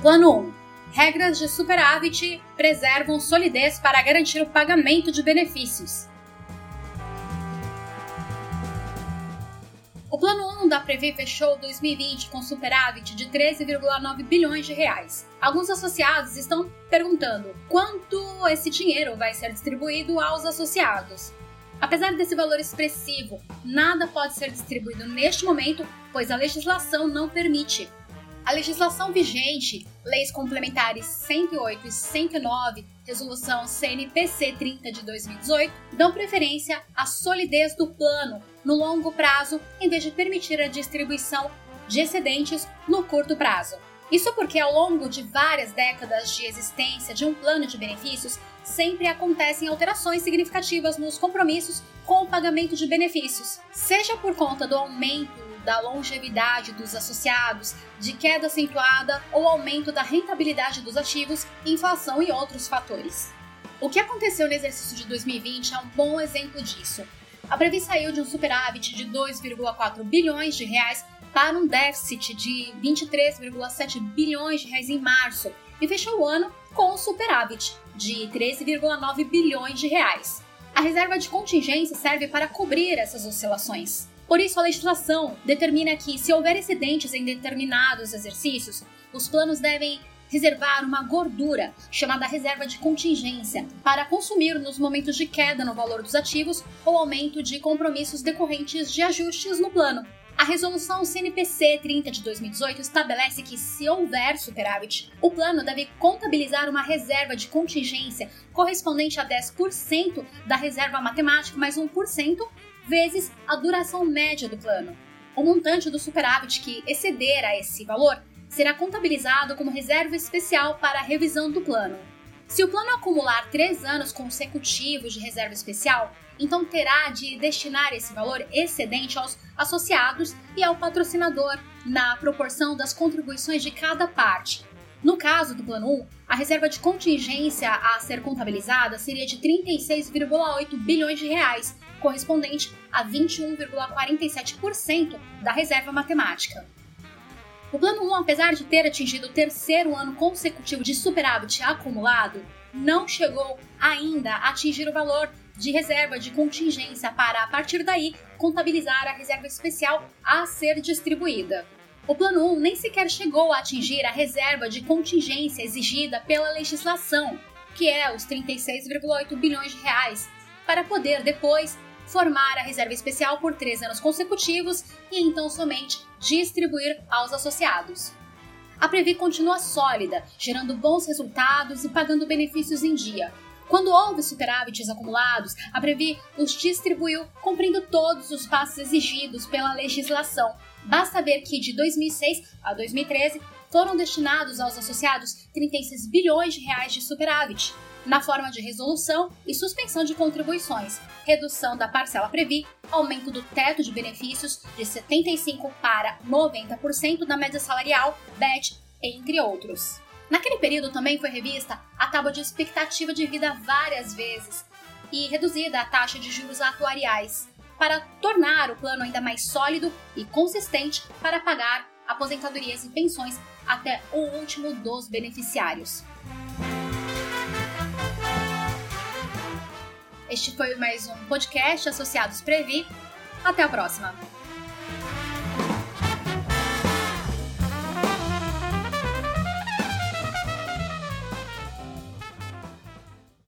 Plano 1. Regras de superávit preservam solidez para garantir o pagamento de benefícios. O plano 1 da Previ fechou 2020 com superávit de 13,9 bilhões de reais. Alguns associados estão perguntando quanto esse dinheiro vai ser distribuído aos associados. Apesar desse valor expressivo, nada pode ser distribuído neste momento, pois a legislação não permite. A legislação vigente, leis complementares 108 e 109, resolução CNPC 30 de 2018, dão preferência à solidez do plano no longo prazo em vez de permitir a distribuição de excedentes no curto prazo. Isso porque ao longo de várias décadas de existência de um plano de benefícios, sempre acontecem alterações significativas nos compromissos com o pagamento de benefícios, seja por conta do aumento da longevidade dos associados, de queda acentuada ou aumento da rentabilidade dos ativos, inflação e outros fatores. O que aconteceu no exercício de 2020 é um bom exemplo disso. A Previ saiu de um superávit de 2,4 bilhões de reais para um déficit de 23,7 bilhões de reais em março e fechou o ano com um superávit de 13,9 bilhões de reais. A reserva de contingência serve para cobrir essas oscilações. Por isso, a legislação determina que, se houver excedentes em determinados exercícios, os planos devem reservar uma gordura, chamada reserva de contingência, para consumir nos momentos de queda no valor dos ativos ou aumento de compromissos decorrentes de ajustes no plano. A resolução CNPC 30 de 2018 estabelece que, se houver superávit, o plano deve contabilizar uma reserva de contingência correspondente a 10% da reserva matemática mais 1% vezes a duração média do plano. O montante do superávit que exceder a esse valor será contabilizado como reserva especial para a revisão do plano. Se o plano acumular três anos consecutivos de reserva especial, então terá de destinar esse valor excedente aos associados e ao patrocinador, na proporção das contribuições de cada parte. No caso do Plano 1, a reserva de contingência a ser contabilizada seria de 36,8 bilhões de reais, correspondente a 21,47% da reserva matemática. O Plano 1, apesar de ter atingido o terceiro ano consecutivo de superávit acumulado, não chegou ainda a atingir o valor de reserva de contingência para, a partir daí, contabilizar a reserva especial a ser distribuída. O Plano 1 nem sequer chegou a atingir a reserva de contingência exigida pela legislação, que é os 36,8 bilhões de reais, para poder depois formar a reserva especial por três anos consecutivos e então somente distribuir aos associados. A Previ continua sólida, gerando bons resultados e pagando benefícios em dia. Quando houve superávites acumulados, a Previ os distribuiu cumprindo todos os passos exigidos pela legislação. Basta ver que de 2006 a 2013 foram destinados aos associados 36 bilhões de reais de superávit, na forma de resolução e suspensão de contribuições, redução da parcela Previ, aumento do teto de benefícios de 75% para 90% da média salarial, BET, entre outros. Naquele período também foi revista a tábua de expectativa de vida várias vezes e reduzida a taxa de juros atuariais, para tornar o plano ainda mais sólido e consistente para pagar aposentadorias e pensões até o último dos beneficiários. Este foi mais um podcast Associados Previ. Até a próxima!